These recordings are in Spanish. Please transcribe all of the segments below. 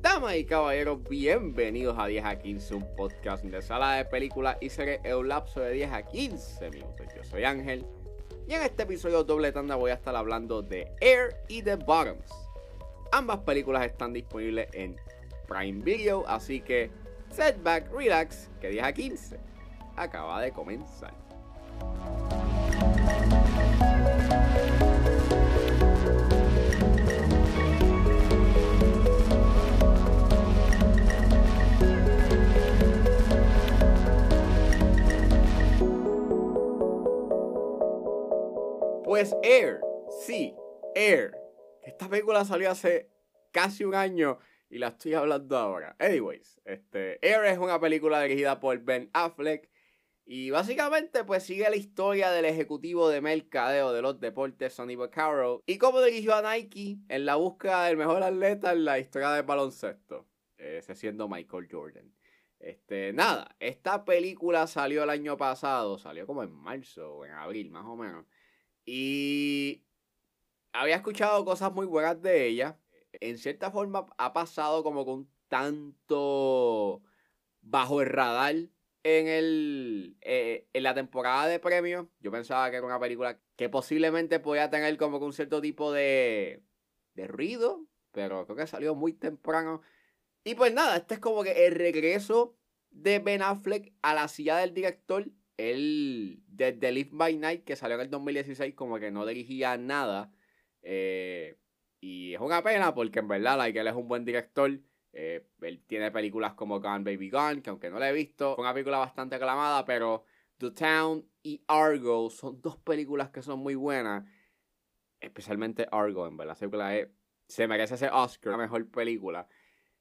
Damas y caballeros, bienvenidos a 10 a 15, un podcast de sala de películas y series en un lapso de 10 a 15 minutos. Yo soy Ángel y en este episodio doble tanda voy a estar hablando de Air y The Bottoms. Ambas películas están disponibles en Prime Video, así que setback, relax, que 10 a 15 acaba de comenzar. Pues Air, sí, Air. Esta película salió hace casi un año y la estoy hablando ahora. Anyways, este, Air es una película dirigida por Ben Affleck y básicamente pues sigue la historia del ejecutivo de mercadeo de los deportes Sonny Vaccaro y cómo dirigió a Nike en la búsqueda del mejor atleta en la historia del baloncesto, ese siendo Michael Jordan. Este, nada, esta película salió el año pasado, salió como en marzo o en abril más o menos. Y había escuchado cosas muy buenas de ella. En cierta forma ha pasado como con tanto bajo el radar en, el, eh, en la temporada de premios. Yo pensaba que era una película que posiblemente podía tener como que un cierto tipo de, de ruido, pero creo que salió muy temprano. Y pues nada, este es como que el regreso de Ben Affleck a la silla del director él, desde Live by Night, que salió en el 2016, como que no dirigía nada. Eh, y es una pena porque en verdad, like, él es un buen director. Eh, él tiene películas como Gone Baby Gone, que aunque no la he visto, fue una película bastante aclamada, pero The Town y Argo son dos películas que son muy buenas. Especialmente Argo, en verdad. película se merece ese Oscar, la mejor película.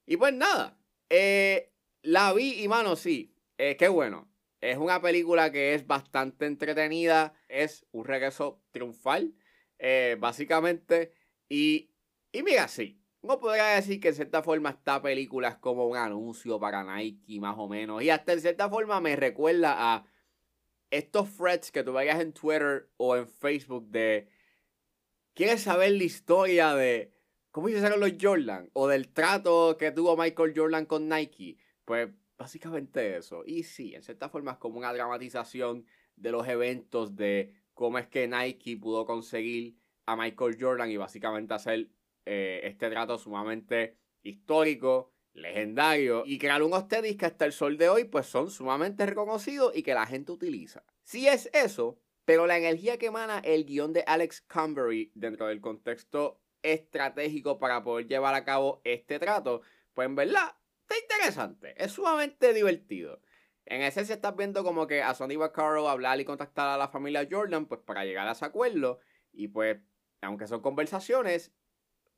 Y pues nada, eh, la vi y mano, sí, qué bueno. Es una película que es bastante entretenida, es un regreso triunfal, eh, básicamente. Y, y mira, sí, uno podría decir que en cierta forma esta película es como un anuncio para Nike, más o menos. Y hasta en cierta forma me recuerda a estos threads que tú veías en Twitter o en Facebook de... ¿Quieres saber la historia de cómo hicieron los Jordan? O del trato que tuvo Michael Jordan con Nike. Pues Básicamente eso. Y sí, en cierta forma es como una dramatización de los eventos de cómo es que Nike pudo conseguir a Michael Jordan y básicamente hacer eh, este trato sumamente histórico, legendario y crear unos tenis que hasta el sol de hoy pues son sumamente reconocidos y que la gente utiliza. Sí es eso, pero la energía que emana el guion de Alex Cumbery dentro del contexto estratégico para poder llevar a cabo este trato, pues en verdad interesante, es sumamente divertido. En esencia estás viendo como que a Sonny Vaccaro hablar y contactar a la familia Jordan, pues para llegar a ese acuerdo. Y pues, aunque son conversaciones,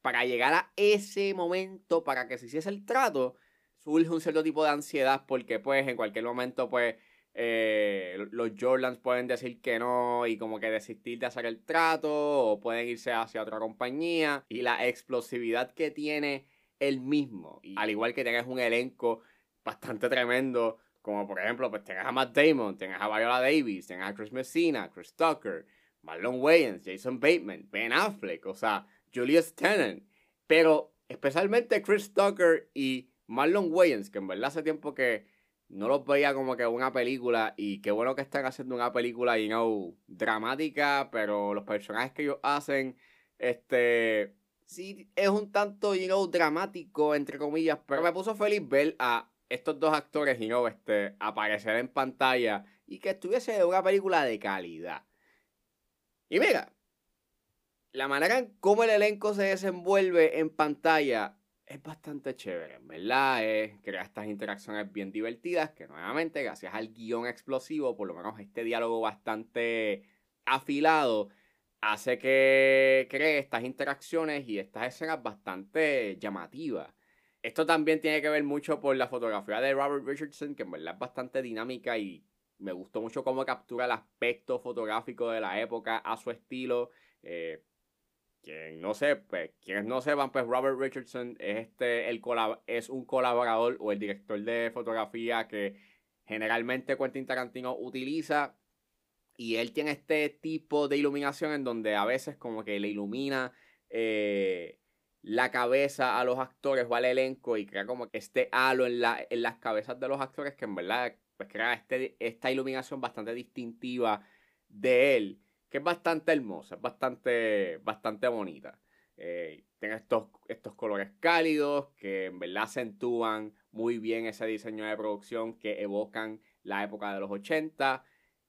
para llegar a ese momento, para que se hiciese el trato, surge un cierto tipo de ansiedad porque pues en cualquier momento pues eh, los Jordans pueden decir que no y como que desistir de hacer el trato o pueden irse hacia otra compañía y la explosividad que tiene el mismo. Y al igual que tengas un elenco bastante tremendo, como por ejemplo, pues tengas a Matt Damon, tengas a Viola Davis, tengas a Chris Messina, Chris Tucker, Marlon Wayans, Jason Bateman, Ben Affleck, o sea, Julius Tennant. Pero especialmente Chris Tucker y Marlon Wayans, que en verdad hace tiempo que no los veía como que una película y qué bueno que están haciendo una película, you know, dramática, pero los personajes que ellos hacen, este, sí es un tanto, you know, dramático, entre comillas, pero me puso feliz ver a estos dos actores, you know, este, aparecer en pantalla y que estuviese una película de calidad. Y mira, la manera en cómo el elenco se desenvuelve en pantalla es bastante chévere, ¿verdad? Es, crea estas interacciones bien divertidas que nuevamente, gracias al guion explosivo, por lo menos este diálogo bastante afilado, hace que cree estas interacciones y estas escenas bastante llamativas. Esto también tiene que ver mucho por la fotografía de Robert Richardson, que en verdad es bastante dinámica y me gustó mucho cómo captura el aspecto fotográfico de la época a su estilo. Eh, quien no sé, pues, quienes no sepan, pues Robert Richardson es, este, el es un colaborador o el director de fotografía que generalmente Quentin Tarantino utiliza Y él tiene este tipo de iluminación en donde a veces como que le ilumina eh, la cabeza a los actores o al elenco y crea como que este halo en, la, en las cabezas de los actores que en verdad pues crea este, esta iluminación bastante distintiva de él, que es bastante hermosa, es bastante, bastante bonita. Eh, tiene estos, estos colores cálidos que en verdad acentúan muy bien ese diseño de producción que evocan la época de los 80.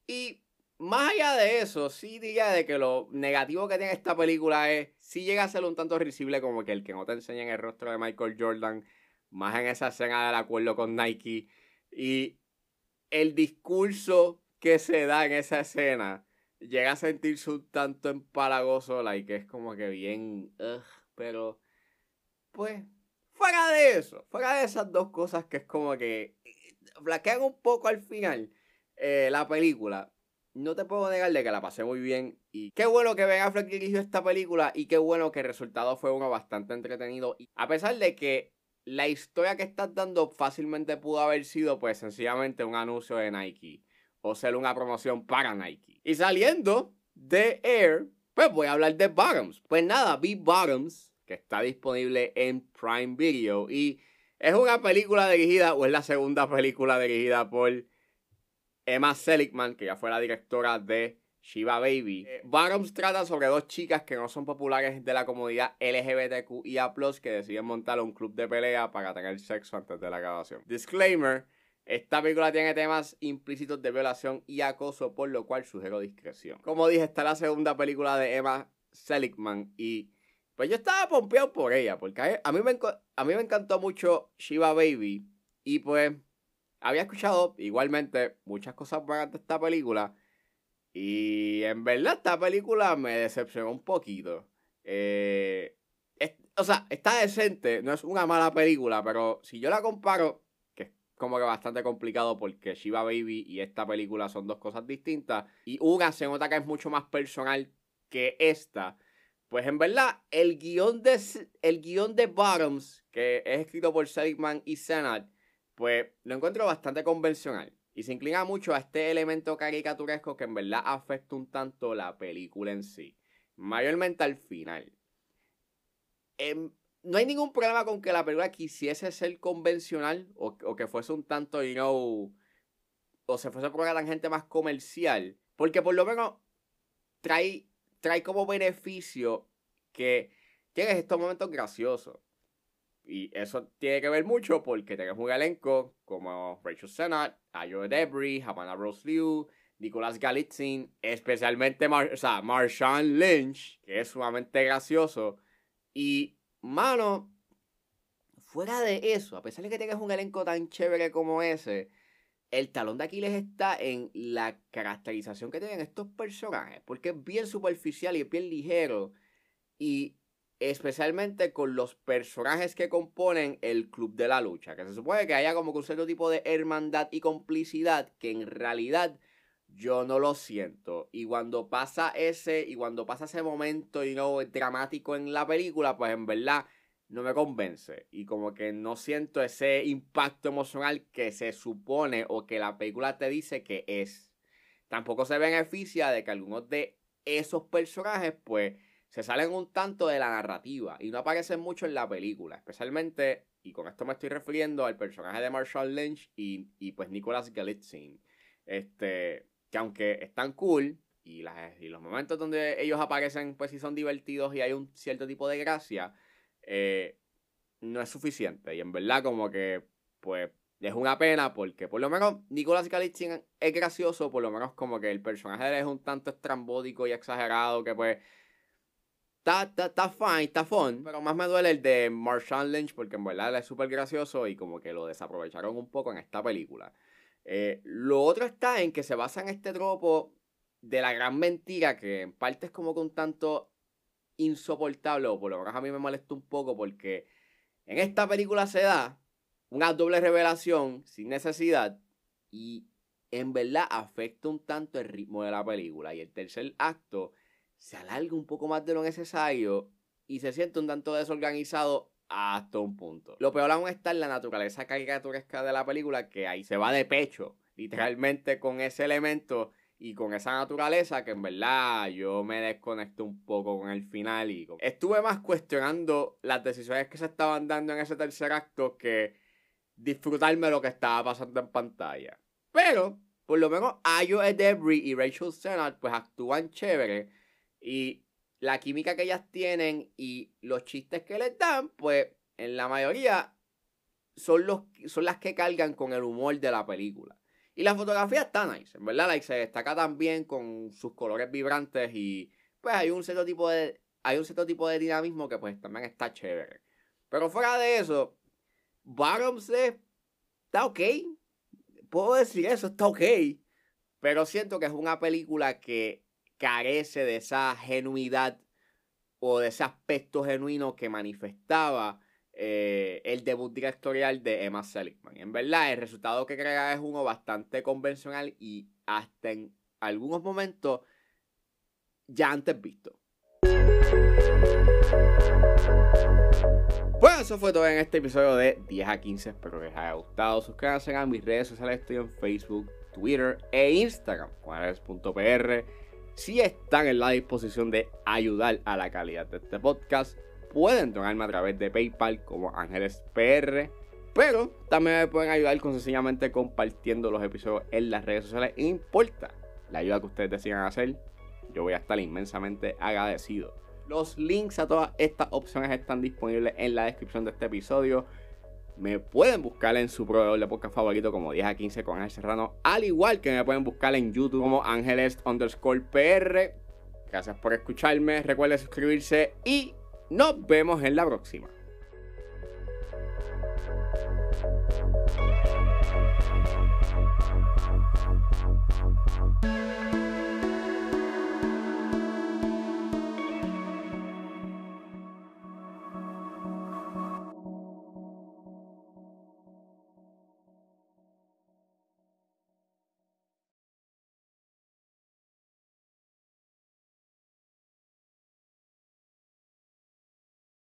Y más allá de eso, sí diría de que lo negativo que tiene esta película es, si llega a ser un tanto risible como que el que no te enseña en el rostro de Michael Jordan, más en esa escena del acuerdo con Nike. Y el discurso que se da en esa escena llega a sentirse un tanto empalagoso, like, es como que bien, pero, pues, fuera de eso, fuera de esas dos cosas que es como que flaquean un poco al final eh, la película, no te puedo negar de que la pasé muy bien. Y qué bueno que Ben Affleck dirigió esta película y qué bueno que el resultado fue uno bastante entretenido. Y a pesar de que la historia que estás dando fácilmente pudo haber sido pues sencillamente un anuncio de Nike o ser una promoción para Nike. Y saliendo de Air, pues voy a hablar de Bottoms. Pues nada, vi Bottoms, que está disponible en Prime Video. Y es una película dirigida, o es la segunda película dirigida por Emma Seligman, que ya fue la directora de Shiva Baby. Eh, trata sobre dos chicas que no son populares de la comunidad LGBTQIA, que deciden montar un club de pelea para tener sexo antes de la grabación. Disclaimer: esta película tiene temas implícitos de violación y acoso, por lo cual sugiero discreción. Como dije, está la segunda película de Emma Seligman y pues yo estaba pompeado por ella, porque a mí me, a mí me encantó mucho Shiva Baby y pues había escuchado igualmente muchas cosas buenas de esta película y en verdad esta película me decepcionó un poquito. Eh, o sea, está decente, no es una mala película, pero si yo la comparo como que bastante complicado porque Shiva Baby y esta película son dos cosas distintas. Y una se nota que es mucho más personal que esta. Pues en verdad, el guion de, el guion de Bottoms, que es escrito por Seligman y Senat, pues lo encuentro bastante convencional. Y se inclina mucho a este elemento caricaturesco que en verdad afecta un tanto la película en sí. Mayormente al final. En, no hay ningún problema con que la película quisiese ser convencional o, que fuese un tanto, you know, o se fuese por una gente más comercial. Porque por lo menos trae, trae como beneficio que tienes estos momentos graciosos. Y eso tiene que ver mucho porque tienes un elenco como Rachel Sennott, Ayo Debris, Havana Rose Liu, Nicolas Galitzin, especialmente o Marshawn Lynch, que es sumamente gracioso. Y Mano, fuera de eso, a pesar de que tengas un elenco tan chévere como ese, el talón de Aquiles está en la caracterización que tienen estos personajes, porque es bien superficial y es bien ligero, y especialmente con los personajes que componen el Club de la Lucha, que se supone que haya como un cierto tipo de hermandad y complicidad que en realidad yo no lo siento. Y cuando pasa ese, y cuando pasa ese momento, y no dramático en la película, pues en verdad no me convence. Y como que no siento ese impacto emocional que se supone o que la película te dice que es. Tampoco se beneficia de que algunos de esos personajes, pues, se salen un tanto de la narrativa y no aparecen mucho en la película. Especialmente, y con esto me estoy refiriendo al personaje de Marshall Lynch y, y pues Nicholas Galitzin. Este, que aunque están cool y, las, y los momentos donde ellos aparecen, pues sí son divertidos y hay un cierto tipo de gracia, eh, no es suficiente. Y en verdad, como que, pues, es una pena porque por lo menos Nicolas Galitzin es gracioso, por lo menos como que el personaje es un tanto estrambótico y exagerado que pues está, está, está fine, está fun, pero más me duele el de Marshawn Lynch porque en verdad es súper gracioso y como que lo desaprovecharon un poco en esta película. Eh, lo otro está en que se basa en este tropo de la gran mentira que en parte es como un tanto insoportable o por lo menos a mí me molesta un poco porque en esta película se da una doble revelación sin necesidad y en verdad afecta un tanto el ritmo de la película y el tercer acto se alarga un poco más de lo necesario y se siente un tanto desorganizado hasta un punto. Lo peor aún está en la naturaleza caricaturesca de la película, que ahí se va de pecho, literalmente con ese elemento y con esa naturaleza que en verdad yo me desconecto un poco con el final y estuve más cuestionando las decisiones que se estaban dando en ese tercer acto que disfrutarme lo que estaba pasando en pantalla. Pero, por lo menos Ayo Debris y Rachel Sennett pues actúan chévere y la química que ellas tienen y los chistes que les dan, pues en la mayoría son, los, son las que cargan con el humor de la película. Y la fotografía está nice, en verdad, like, se destaca también con sus colores vibrantes y pues hay un cierto tipo de hay un cierto tipo de dinamismo que pues también está chévere. Pero fuera de eso, Bottoms está ok. Puedo decir eso, está ok. Pero siento que es una película que carece de esa genuidad o de ese aspecto genuino que manifestaba eh, el debut directorial de Emma Seligman. En verdad, el resultado que crea es uno bastante convencional y hasta en algunos momentos ya antes visto. Bueno, eso fue todo en este episodio de 10 a 15. Espero que les haya gustado. Suscríbanse a mis redes sociales. Estoy en Facebook, Twitter e Instagram. Juanes.pr. Si están en la disposición de ayudar a la calidad de este podcast, pueden donarme a través de PayPal como Ángeles PR. Pero también me pueden ayudar con sencillamente compartiendo los episodios en las redes sociales. Importa la ayuda que ustedes decidan hacer, yo voy a estar inmensamente agradecido. Los links a todas estas opciones están disponibles en la descripción de este episodio. Me pueden buscar en su proveedor de podcast favorito como 10 a 15 con Ángel Serrano. Al igual que me pueden buscar en YouTube como Ángeles underscore. Gracias por escucharme. Recuerden suscribirse y nos vemos en la próxima.